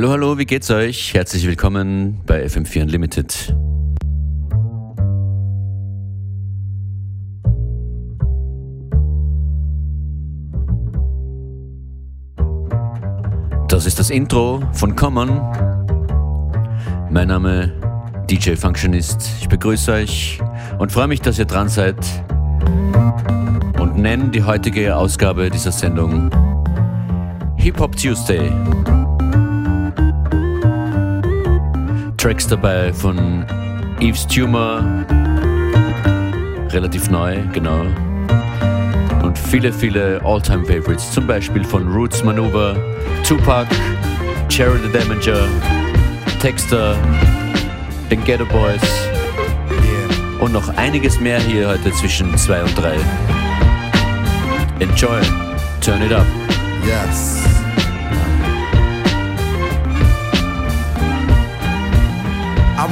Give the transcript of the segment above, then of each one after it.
Hallo, hallo, wie geht's euch? Herzlich willkommen bei FM4 Unlimited. Das ist das Intro von Common. Mein Name DJ Functionist. Ich begrüße euch und freue mich, dass ihr dran seid und nenne die heutige Ausgabe dieser Sendung Hip Hop Tuesday. Tracks dabei von Eve's Tumor, relativ neu, genau. Und viele, viele All-Time Favorites, zum Beispiel von Roots Maneuver, Tupac, Cherry the Damager, Texter, den Ghetto Boys und noch einiges mehr hier heute zwischen 2 und 3. Enjoy, turn it up. Yes.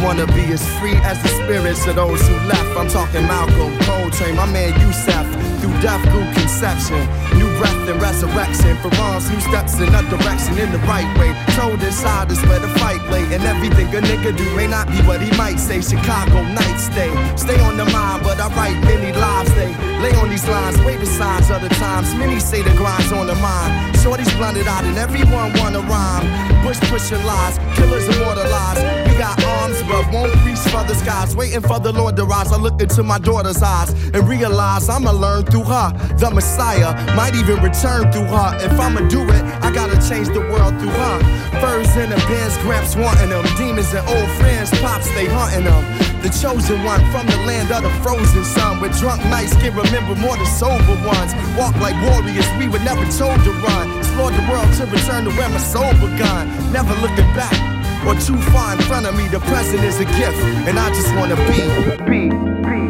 Wanna be as free as the spirits of those who left. I'm talking Malcolm, Coltrane, my man Yusef. Through death, through conception, new breath and resurrection. For arms, new steps in a direction in the right way. Told inside is where the fight lay. And everything a nigga do may not be what he might say. Chicago night stay. Stay on the mind, but I write many lives. They lay on these lines, wait the signs other times. Many say the grind's on the mind. Shorty's blunted out and everyone wanna rhyme. Bush pushing lies, killers immortalized. We got arms, but won't reach for the skies. Waiting for the Lord to rise. I look into my daughter's eyes and realize I'ma learn through her. The Messiah might even return through her. If I'ma do it, I gotta change the world through her. Furs in the bins, gramps wanting them. Demons and old friends, pops, they hunting them. The chosen one from the land of the frozen sun. With drunk nights can remember more than sober ones. Walk like warriors, we were never told to run. Explore the world to return to where my soul begun. Never looking back or too far in front of me. The present is a gift, and I just wanna be. be, be.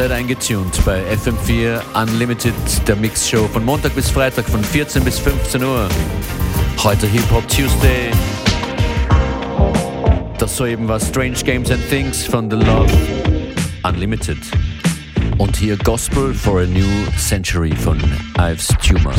Seid eingetuned bei FM4 Unlimited, der Mixshow von Montag bis Freitag von 14 bis 15 Uhr. Heute Hip Hop Tuesday. Das soeben war Strange Games and Things von The Love Unlimited. Und hier Gospel for a New Century von Ives Tumor.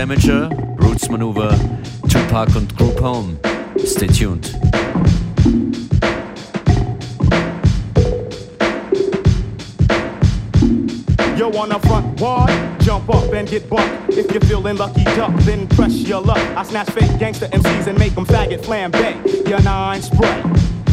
Damaja, Roots Manuva, Tupac und Group Home. Stay tuned. Yo, on the front wall, jump up and get bucked. If you're feeling lucky, duck, then press your luck. I snatch fake gangster MCs and make them faggot flambe. Your nine spray.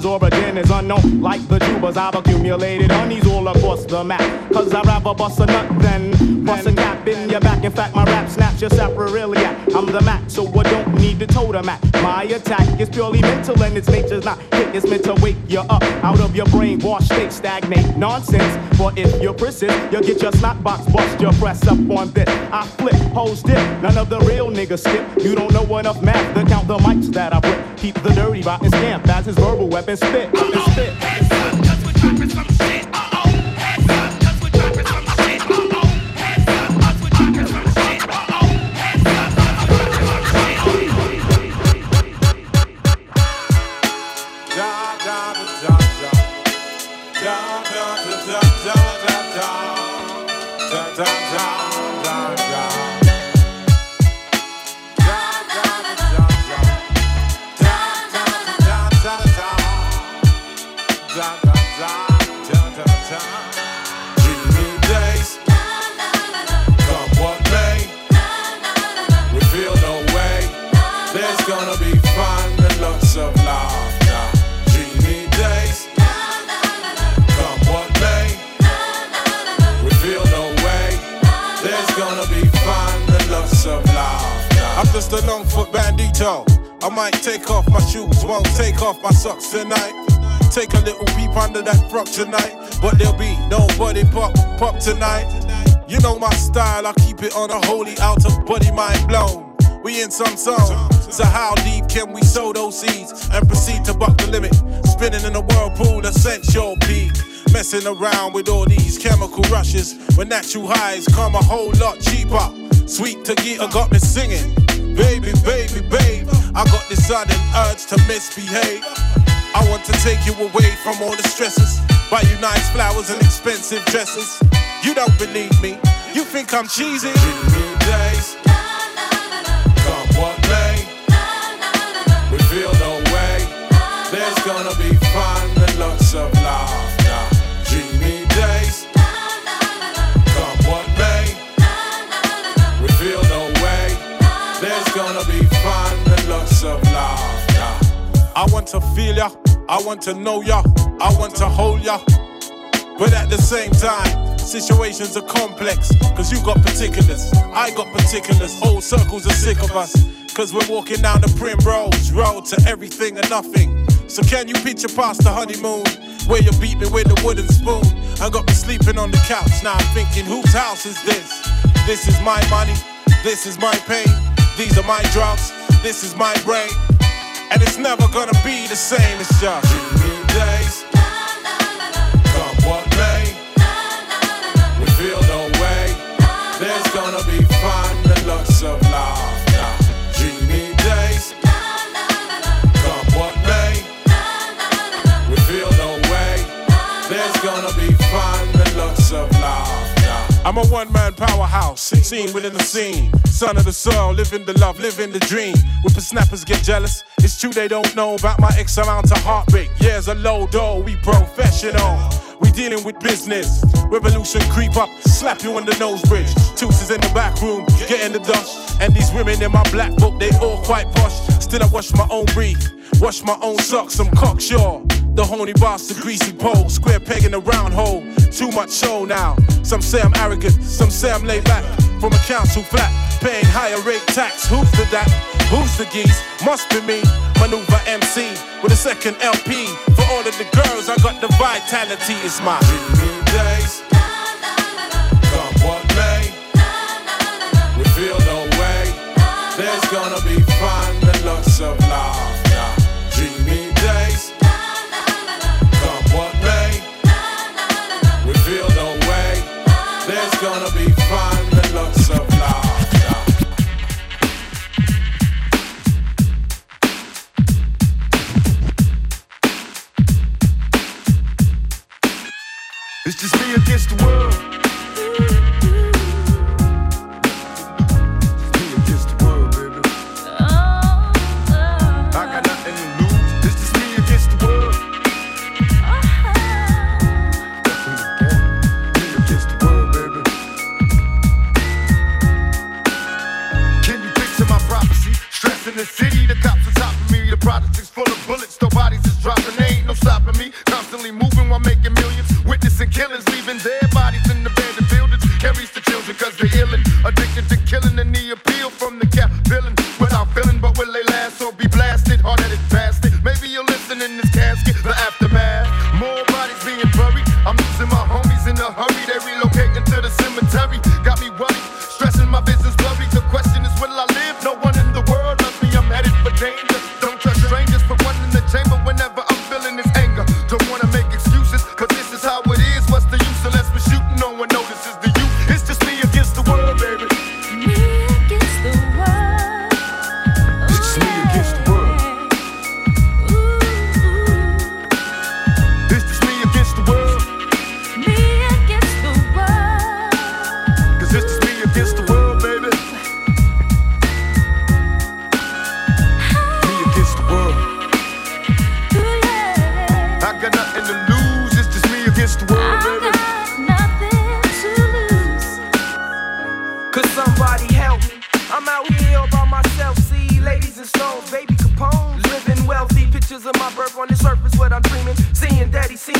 job's origin is unknown. Like the tubers, I've accumulated honeys all across the map. Cause I'd rather bust a nut than bust a cap in your back. In fact, my rap snaps your saprarilia. I'm the Mac, so I don't need the totem Mac. My attack is purely mental and its nature's not hit. It's meant to wake you up out of your brainwash state, stagnate nonsense. For if you persist, you'll get your snot box bust. Your press up on this. I flip, hoes dip. None of the real niggas skip. You don't know enough math to count the mics that I put. Keep the dirty rotten scamp as his verbal weapon spit. And spit. There's off my socks tonight. Take a little peep under that frock tonight, but there'll be nobody pop pop tonight. You know my style, I keep it on a holy out of body mind blown. We in some song, so how deep can we sow those seeds and proceed to buck the limit? Spinning in a whirlpool, of sensual peak. Messing around with all these chemical rushes when natural highs come a whole lot cheaper. Sweet Tagita got me singing. Baby, baby, babe, I got this sudden urge to misbehave. I want to take you away from all the stresses. Buy you nice flowers and expensive dresses. You don't believe me, you think I'm cheesy. I want to feel ya. I want to know ya. I want to hold ya. But at the same time, situations are complex. Cause you got particulars, I got particulars. Whole circles are sick of us. Cause we're walking down the Primrose Road to everything and nothing. So can you picture past the honeymoon? Where you beat me with a wooden spoon. I got me sleeping on the couch. Now I'm thinking, whose house is this? This is my money. This is my pain. These are my drugs. This is my brain. And it's never gonna be the same. It's just I'm a one man powerhouse, seen within the scene. Son of the soul, living the love, living the dream. Whippersnappers get jealous. It's true they don't know about my X amount of heartbreak. Years a low dough, we professional. We dealing with business. Revolution creep up, slap you on the nose bridge. Toots in the back room, getting the dust. And these women in my black book, they all quite posh. Still I wash my own breath, wash my own socks, I'm cocksure. The horny boss, the greasy pole, square peg in the round hole. Too much show now. Some say I'm arrogant, some say I'm laid back. From a council flat, paying higher rate tax. Who's the that? Who's the geese? Must be me. Manuva MC with a second LP. For all of the girls, I got the vitality. It's my dreamy days. Come what may. We feel no way. There's gonna be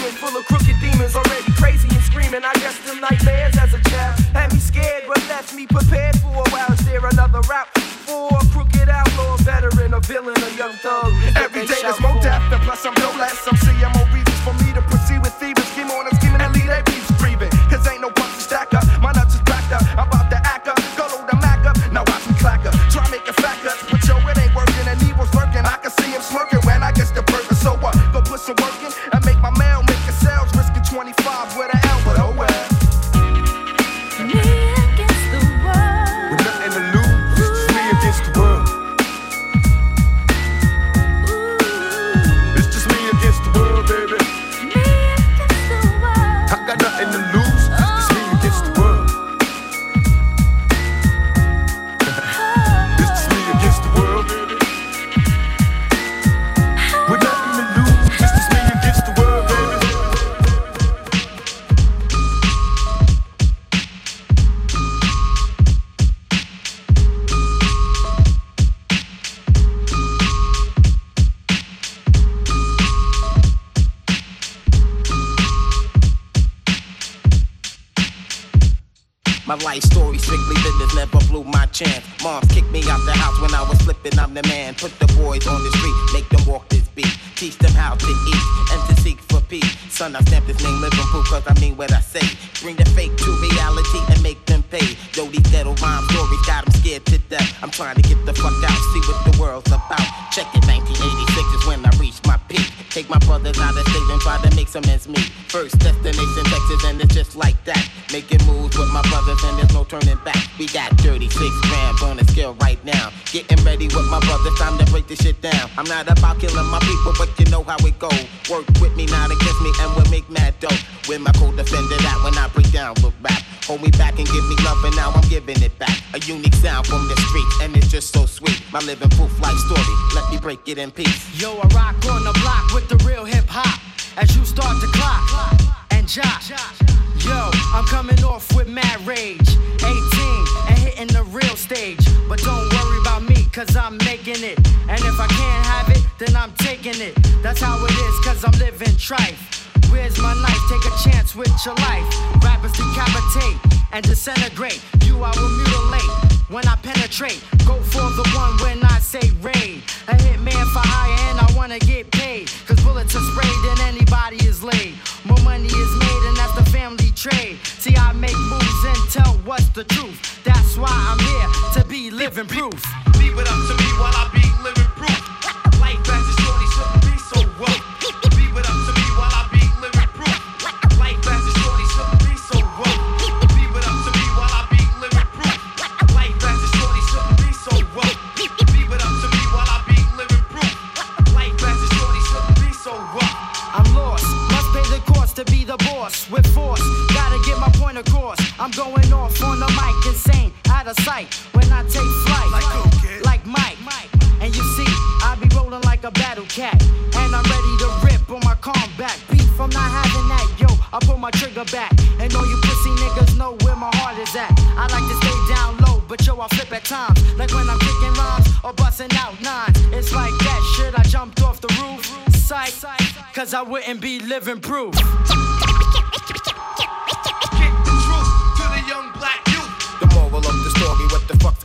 full of crooked some ends meet. First destination Texas and it's just like that. Making moves with my brothers and there's no turning back. We got 36 grams on the scale right now. Getting ready with my brothers, time to break this shit down. I'm not about killing my people, but you know how it go. Work with me, not against me, and we'll make mad dough. With my co-defender that when I break down with rap. Hold me back and give me love, and now I'm giving it back. A unique sound from the street, and it's just so sweet. My living proof life story, let me break it in peace. Yo, I rock on the block with the real hip hop. As you start to clock and jock. Yo, I'm coming off with mad rage. 18 and hitting the real stage. But don't worry about me, cause I'm making it. And if I can't have it, then I'm taking it. That's how it is, cause I'm living trife. Where's my knife? Take a chance with your life. Rappers decapitate and disintegrate. You I will mutilate when I penetrate. Go for the one when I say raid. A hitman for hire and I wanna get paid. Anybody is laid. More money is made and that's the family trade. See, I make moves and tell what's the truth. That's why I'm here to be living proof. Leave it up to me while I be with force. Gotta get my point across. I'm going off on the mic, insane, out of sight. When I take flight, Like kid? like Mike. And you see, I be rolling like a battle cat. And I'm ready to rip on my combat. Beef, I'm not having that, yo. I pull my trigger back. And all you pussy niggas know where my heart is at. I like to stay down low, but yo, I flip at times. Like when I'm kicking rhymes or busting out nines. It's like that shit, I jumped off the roof. Sight, cause I wouldn't be living proof.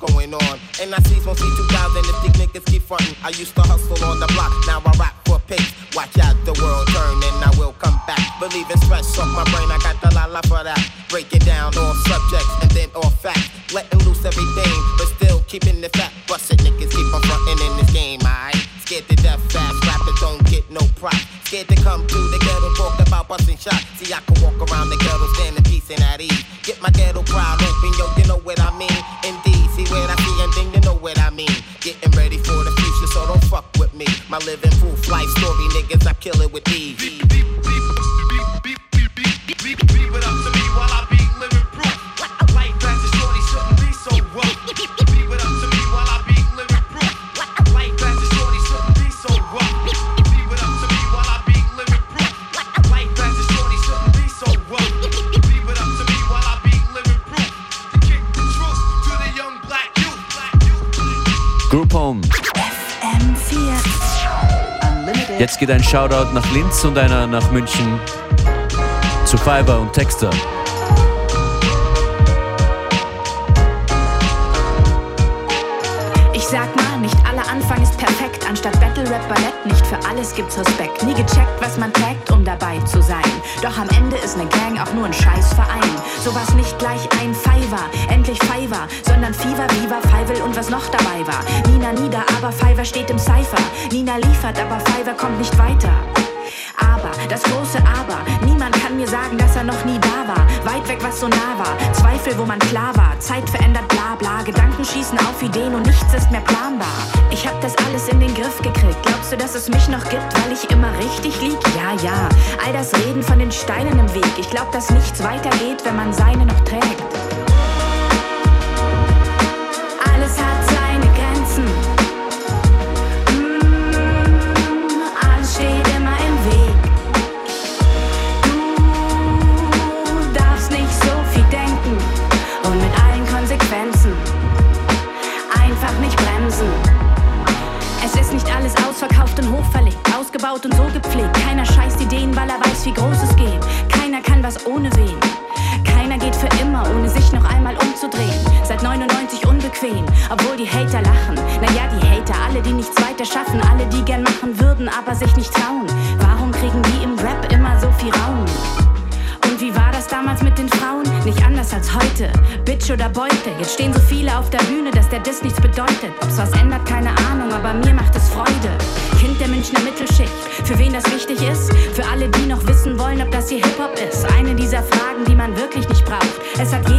Going on? And I see from C2000 if these niggas keep frontin'. I used to hustle on the block, now I rap for pace. Watch out, the world turn and I will come back. Believing stress off my brain, I got the la la for that. Breaking down all subjects and then all facts. Letting loose everything, but still keeping the fat. Busted niggas keep on frontin' in this game, alright? Scared to death fast, rappers don't get no prop. Scared to come to the ghetto, talk about busting shots. See, I can walk around the ghetto, stand in peace and at ease. Get my ghetto crowd open, yo, you know what I mean? Indeed, what I see, you know what I mean. Getting ready for the future, so don't fuck with me. My living proof life story, niggas, I kill it with ease. Group Home. M4 Unlimited. Jetzt geht ein Shoutout nach Linz und einer nach München zu Fiverr und Texter. Ich sag mal, nicht aller Anfang ist perfekt. Anstatt Battle Rap Ballett, nicht für alles gibt's Respekt. Nie gecheckt, was man trägt, um dabei zu sein. Doch am Ende ist ne Gang auch nur ein Scheißverein. Sowas nicht gleich ein Fiverr, endlich Fiverr, sondern Fever, Viva, Fivel und was noch dabei war. Nina nieder, aber Fiverr steht im Cypher. Nina liefert, aber Fiverr kommt nicht weiter. Aber, das große Aber, niemand kann mir sagen, dass er noch nie da war. Weit weg, was so nah war. Zweifel, wo man klar war. Zeit verändert, bla bla. Gedanken schießen auf Ideen und nichts ist mehr planbar. Ich hab das alles in den Griff gekriegt. Glaubst du, dass es mich noch gibt, weil ich immer richtig lieg? Ja, ja. All das Reden von den Steinen im Weg. Ich glaub, dass nichts weitergeht, wenn man seine noch trägt. Ausgebaut und so gepflegt. Keiner scheißt Ideen, weil er weiß, wie groß es geht. Keiner kann was ohne wen. Keiner geht für immer immer, ohne sich noch einmal umzudrehen. Seit 99 unbequem, obwohl die Hater lachen. Naja, die Hater, alle, die nichts weiter schaffen, alle, die gern machen würden, aber sich nicht trauen. Warum kriegen die im Rap immer so viel Raum? Und wie war das damals mit den Frauen? Nicht anders als heute. Bitch oder Beute. Jetzt stehen so viele auf der Bühne, dass der Diss nichts bedeutet. Ob's was ändert, keine Ahnung, aber mir macht es Freude. Kind der Münchner Mittelschicht. Für wen das wichtig ist? Für alle, die noch wissen wollen, ob das hier Hip-Hop ist. Eine dieser Fragen, die man wirklich nicht braucht. Es hat jeder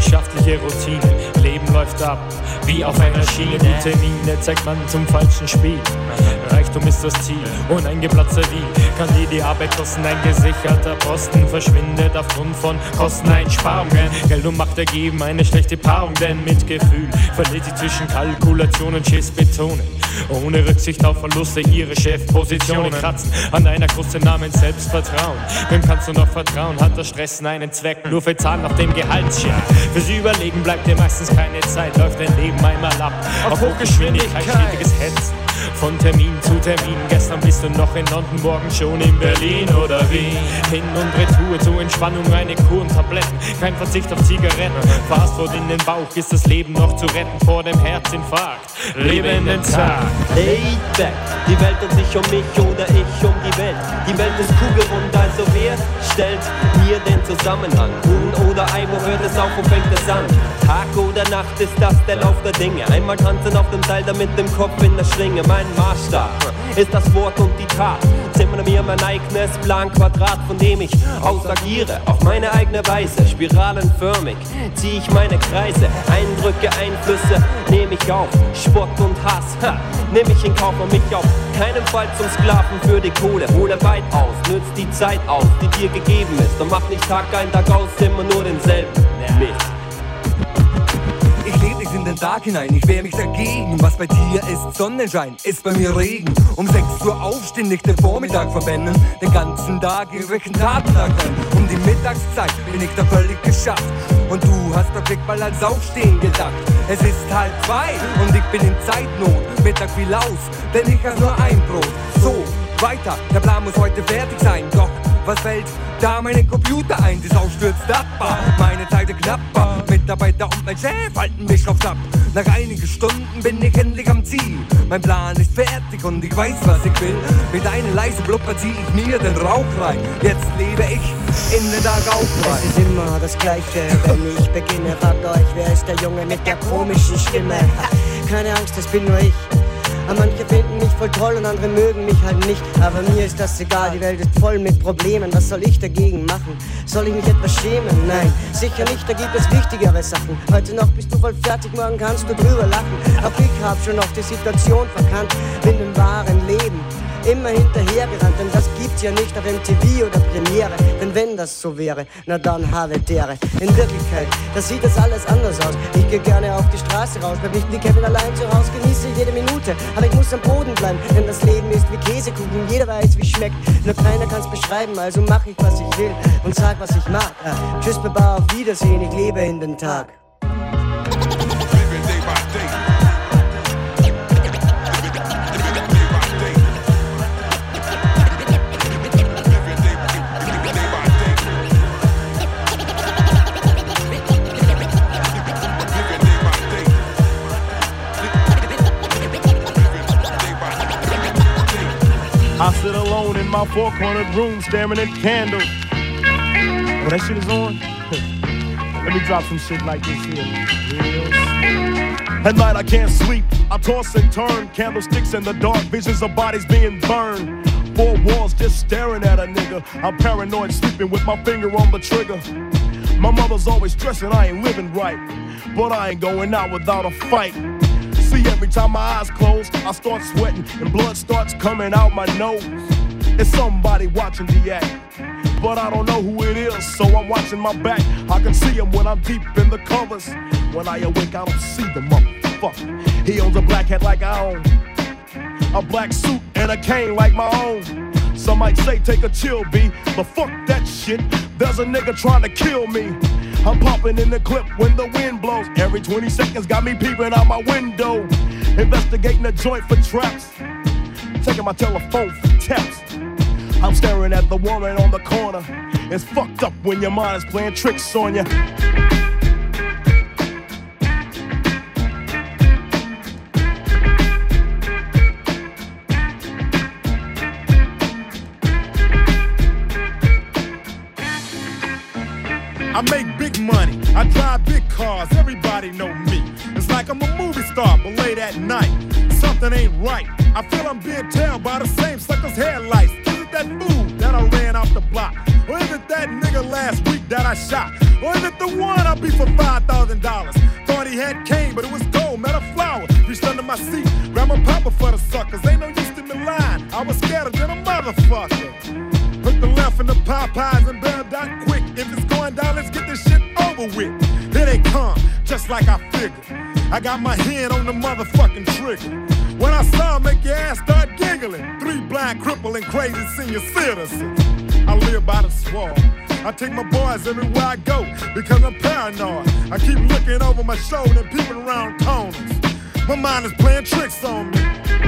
Schaffliche Routine. Leben läuft ab wie auf einer Schiene. Gute Miene zeigt man zum falschen Spiel. Reichtum ist das Ziel und ein geplatzter Deal kann jede Arbeit kosten. Ein gesicherter Posten verschwindet aufgrund von Kosteneinsparungen. Geld und Macht ergeben eine schlechte Paarung, denn mit Gefühl verliert sie zwischen Kalkulation und Schiss betonen. Ohne Rücksicht auf Verluste ihre Chefpositionen kratzen an einer Kruste namens Selbstvertrauen. Wem kannst du noch vertrauen? Hat das Stressen einen Zweck? Nur für Zahlen nach dem Gehaltsjahr. Fürs Überlegen bleibt dir meistens keine Zeit. Läuft dein Leben einmal ab. Auf Hochgeschwindigkeit, stetiges Hetzen. Von Termin zu Termin. Gestern bist du noch in London, morgen schon in Berlin oder Wien. Hin und Retour zur Entspannung, eine Kur und Tabletten. Kein Verzicht auf Zigaretten. Fastfood in den Bauch, ist das Leben noch zu retten vor dem Herzinfarkt. Lebe in den Tag. Laid die Welt um sich um mich oder ich um die Welt. Die Welt ist kugelrund, also wer stellt mir den Zusammenhang? Huhn oder Ei, wo hört es auf, wo fängt es an? Tag oder Nacht ist das der Lauf der Dinge. Einmal tanzen auf dem Seil, damit dem Kopf in der Schlinge. Mein Maßstab ist das Wort und die Tat. Zimmere mir mein eigenes Planquadrat, von dem ich aus agiere. Auf meine eigene Weise, spiralenförmig ziehe ich meine Kreise. Eindrücke, Einflüsse nehme ich auf. Spott und Hass, ha, nehme ich in Kauf und mich auf keinen Fall zum Sklaven für die Kohle. Hole weit aus, nützt die Zeit aus, die dir gegeben ist. Und mach nicht Tag ein, Tag aus, immer nur denselben Mist. In den Tag hinein, ich wehr mich dagegen. Was bei dir ist Sonnenschein, ist bei mir Regen. Um 6 Uhr aufstehen, nicht den Vormittag verwenden. Den ganzen Tag in welchen Tatentag rein. Um die Mittagszeit bin ich da völlig geschafft. Und du hast doch Blickball als Aufstehen gedacht. Es ist halb zwei und ich bin in Zeitnot. Mittag viel aus, denn ich hab nur ein Brot. So, weiter, der Plan muss heute fertig sein. Doch, was fällt da meinen Computer ein? Die Sau stürzt ab, meine Zeit knapper. Mitarbeiter und mein Chef halten mich drauf ab. Nach einigen Stunden bin ich endlich am Ziel. Mein Plan ist fertig und ich weiß, was ich will. Mit einer leisen Blubber zieh ich mir den Rauch rein. Jetzt lebe ich in den Tag auch Es ist immer das Gleiche, wenn ich beginne. Fragt euch, wer ist der Junge mit der komischen Stimme? Keine Angst, das bin nur ich. Aber manche finden mich voll toll und andere mögen mich halt nicht. Aber mir ist das egal, die Welt ist voll mit Problemen. Was soll ich dagegen machen? Soll ich mich etwas schämen? Nein, sicher nicht, da gibt es wichtigere Sachen. Heute noch bist du voll fertig, morgen kannst du drüber lachen. Auch ich hab schon oft die Situation verkannt, bin im wahren Leben immer hinterhergerannt, denn das gibt's ja nicht auf MTV oder Premiere. Denn wenn das so wäre, na dann habe dere. In Wirklichkeit, da sieht das alles anders aus. Ich gehe gerne auf die Straße raus, bleib nicht wie Kevin allein zu Hause, genieße jede Minute. Aber ich muss am Boden bleiben, denn das Leben ist wie Käsekuchen, jeder weiß, wie schmeckt. Nur keiner kann's beschreiben, also mach ich, was ich will und sag, was ich mag. Ja, tschüss, Baba, auf Wiedersehen, ich lebe in den Tag. I sit alone in my four cornered room staring at candles. When that shit is on? Let me drop some shit like this here. At night I can't sleep. I toss and turn, candlesticks in the dark, visions of bodies being burned. Four walls just staring at a nigga. I'm paranoid, sleeping with my finger on the trigger. My mother's always stressing I ain't living right, but I ain't going out without a fight. Every time my eyes close, I start sweating and blood starts coming out my nose. It's somebody watching the act, but I don't know who it is, so I'm watching my back. I can see him when I'm deep in the covers. When I awake, I don't see the motherfucker. He owns a black hat like I own, a black suit and a cane like my own. Some might say take a chill, B, but fuck that shit. There's a nigga trying to kill me. I'm popping in the clip when the wind blows. Every 20 seconds got me peeping out my window. Investigating the joint for traps. Taking my telephone for taps. I'm staring at the woman on the corner. It's fucked up when your mind is playing tricks on you. I make money. I drive big cars. Everybody know me. It's like I'm a movie star, but late at night, something ain't right. I feel I'm being tailed by the same sucker's headlights. Is it that move that I ran off the block? Or is it that nigga last week that I shot? Or is it the one I beat for five thousand dollars? Thought he had cane, but it was gold, met a flower. Reached under my seat, grabbed my papa for the suckers. Ain't no use to me lying. I was scared than a motherfucker. Hook the left in the Popeyes and bailed out quick. If it's going down, let's get this shit over with. Here they come, just like I figured. I got my hand on the motherfucking trigger. When I saw make your ass start giggling. Three blind, crippling, crazy senior citizens. I live by the swamp. I take my boys everywhere I go because I'm paranoid. I keep looking over my shoulder and peeping around corners. My mind is playing tricks on me.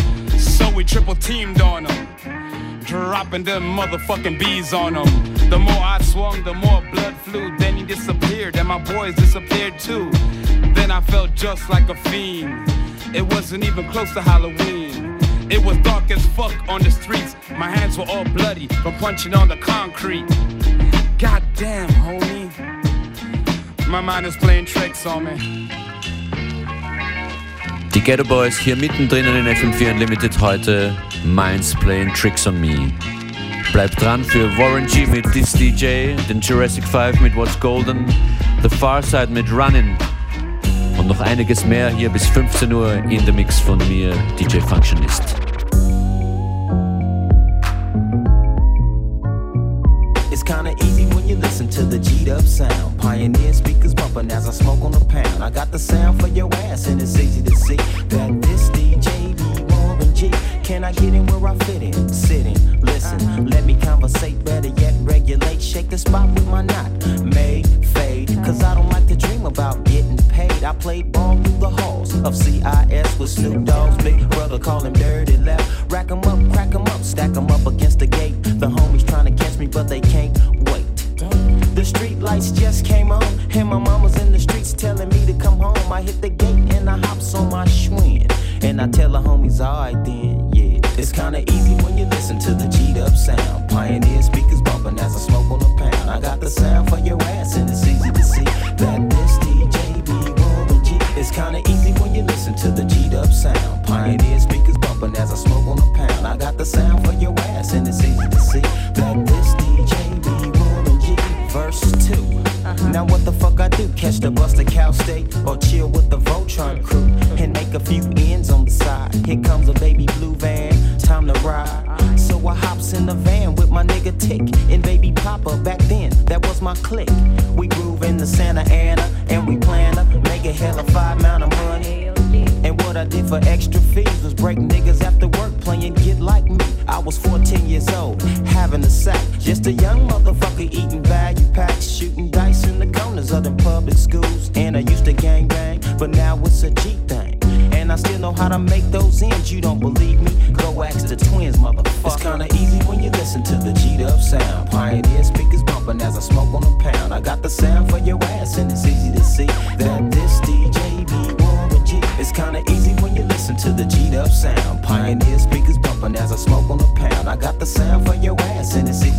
We triple teamed on him, dropping them motherfucking bees on him. The more I swung, the more blood flew. Then he disappeared, and my boys disappeared too. Then I felt just like a fiend. It wasn't even close to Halloween. It was dark as fuck on the streets. My hands were all bloody from punching on the concrete. God damn, homie. My mind is playing tricks on me. Die Ghetto Boys hier mittendrin in FM4 Unlimited heute. Minds Playing Tricks on Me. Bleibt dran für Warren G mit This DJ, den Jurassic 5 mit What's Golden, The Far Side mit Runnin' und noch einiges mehr hier bis 15 Uhr in der Mix von mir, DJ Functionist. It's kinda easy you listen to the G'd up sound. Pioneer speakers bumping as I smoke on the pound. I got the sound for your ass, and it's easy to see that this DJ be Warren G. Can I get in where I fit in? Sitting, listen, let me conversate, better yet regulate. Shake the spot with my knot, made fade. Cause I don't like to dream about getting paid. I played ball through the halls of CIS with Snoop Dogg's big brother, call him Dirty Left. Rack 'em up, crack 'em up, stack 'em up against the gate. The homies trying to catch me, but they can't street lights just came on, and my mama's in the streets telling me to come home. I hit the gate and I hops on my Schwinn. And I tell the homies, alright then, yeah. It's kinda easy when you listen to the G'd up sound. Pioneer speakers bumping as I smoke on a pound. I got the sound for your ass, and it's easy to see that this DJ be Warren G. It's kinda easy when you listen to the G'd up sound. Pioneer speakers bumping as I smoke on a pound. I got the sound for your Catch the bus to Cal State or chill with the Voltron crew and make a few ends on the side. Here comes a baby blue van, time to ride. So I hops in the van with my nigga Tick and baby Papa. Back then, that was my clique. We groove in the Santa Ana and we plan to make a hell of five amount of money. And what I did for extra fees was break niggas after work playing Get Like Me. I was 14 years old, having a sack. Just a young motherfucker eating value packs, but now it's a G thing. And I still know how to make those ends. You don't believe me? Go ask the twins, motherfucker. It's kinda easy when you listen to the G'd up sound. Pioneer speakers bumping as I smoke on a pound. I got the sound for your ass, and it's easy to see that this DJ be Warren G. It's kinda easy when you listen to the G'd up sound. Pioneer speakers bumping as I smoke on a pound. I got the sound for your ass, and it's easy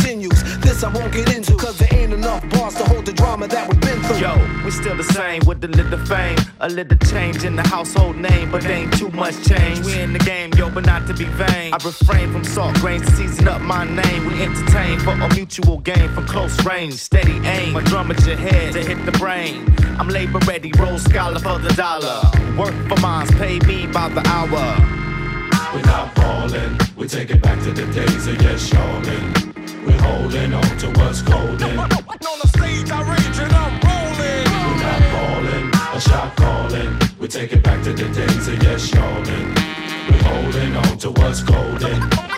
continues. This I won't get into, cause there ain't enough bars to hold the drama that we've been through. Yo, we still the same with a little fame, a little change in the household name, but ain't too much change. We in the game, yo, but not to be vain. I refrain from salt grains to season up my name. We entertain for a mutual gain from close range, steady aim. My drum at your head to hit the brain. I'm labor ready, roll scholar for the dollar. Work for mines, pay me by the hour. We're not falling, we take it back to the days of yes, y'allin'. We're holding on to what's golden. On the stage, I rage and I'm rolling. We're not falling, a shot calling. We take it back to the days of yes, yawning. We're holding on to what's golden.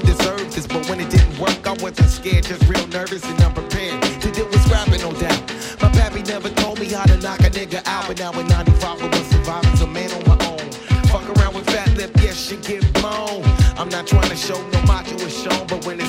to deserve this, but when it didn't work, I wasn't scared, just real nervous and unprepared to deal with scrapping, no doubt. My pappy never told me how to knock a nigga out, but now in 95 I was surviving, so man on my own. Fuck around with fat lip, yes, you get blown. I'm not trying to show no macho is shown, but when it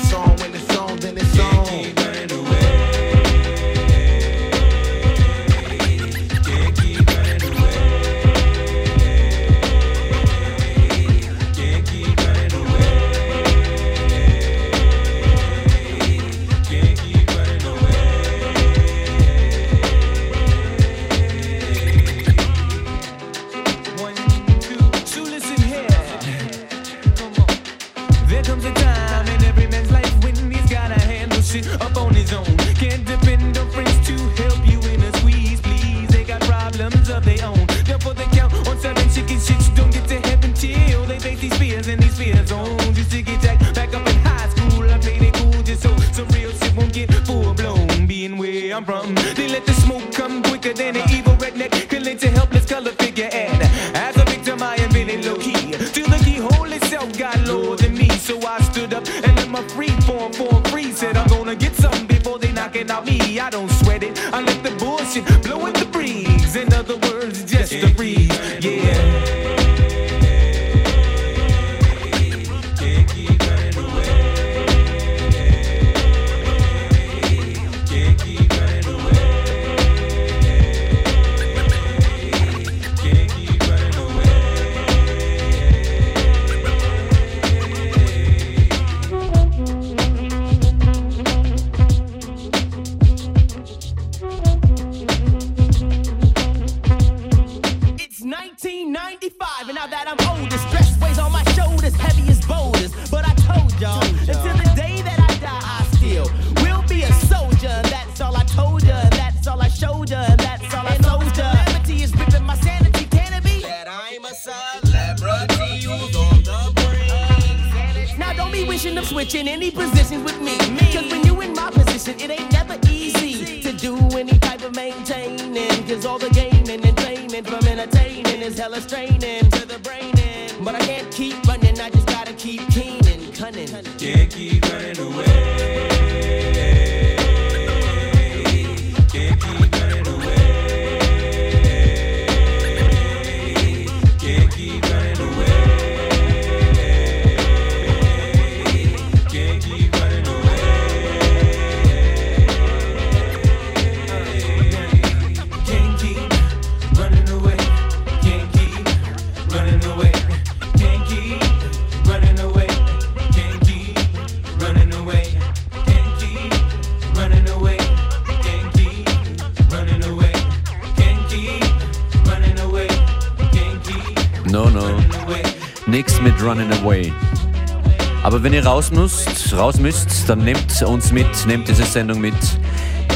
raus müsst, dann nehmt uns mit, nehmt diese Sendung mit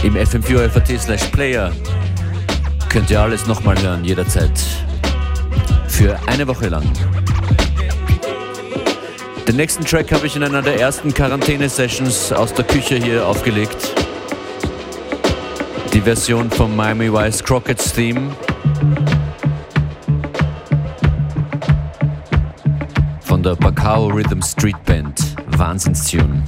im fm4.at slash player. Könnt ihr alles nochmal hören, jederzeit. Für eine Woche lang. Den nächsten Track habe ich in einer der ersten Quarantäne-Sessions aus der Küche hier aufgelegt. Die Version vom Miami Vice Crockett's Theme. Von der Bacau Rhythm Street Band. Wahnsinnstune.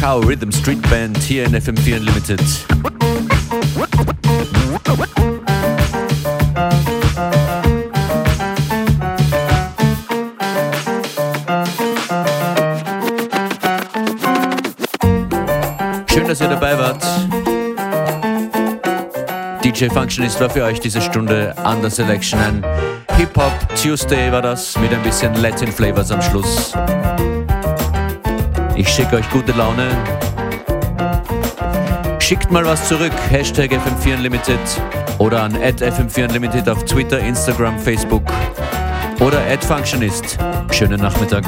Bacao Rhythm Street Band hier in FM4 Unlimited. Schön, dass ihr dabei wart. DJ Functionist war für euch diese Stunde an der Selection. Ein Hip-Hop Tuesday war das mit ein bisschen Latin Flavors am Schluss. Ich schicke euch gute Laune. Schickt mal was zurück. Hashtag FM4 Unlimited oder an FM4 Unlimited auf Twitter, Instagram, Facebook oder Functionist. Schönen Nachmittag.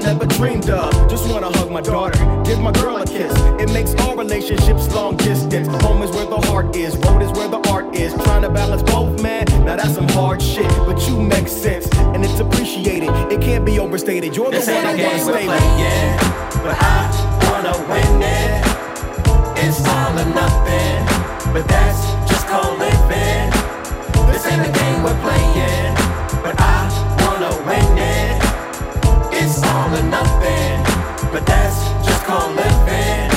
I never dreamed of. Just wanna hug my daughter, give my girl a kiss. It makes all relationships long distance. Home is where the heart is, road is where the art is. Trying to balance both, man. Now that's some hard shit, but you make sense, and it's appreciated. It can't be overstated. You're the This one ain't I wanna game we're stay with. playing, but I wanna win it. It's all or nothing, but that's just called living. This ain't a game we're playing, but I wanna win it. It's all or nothing, but that's just called living.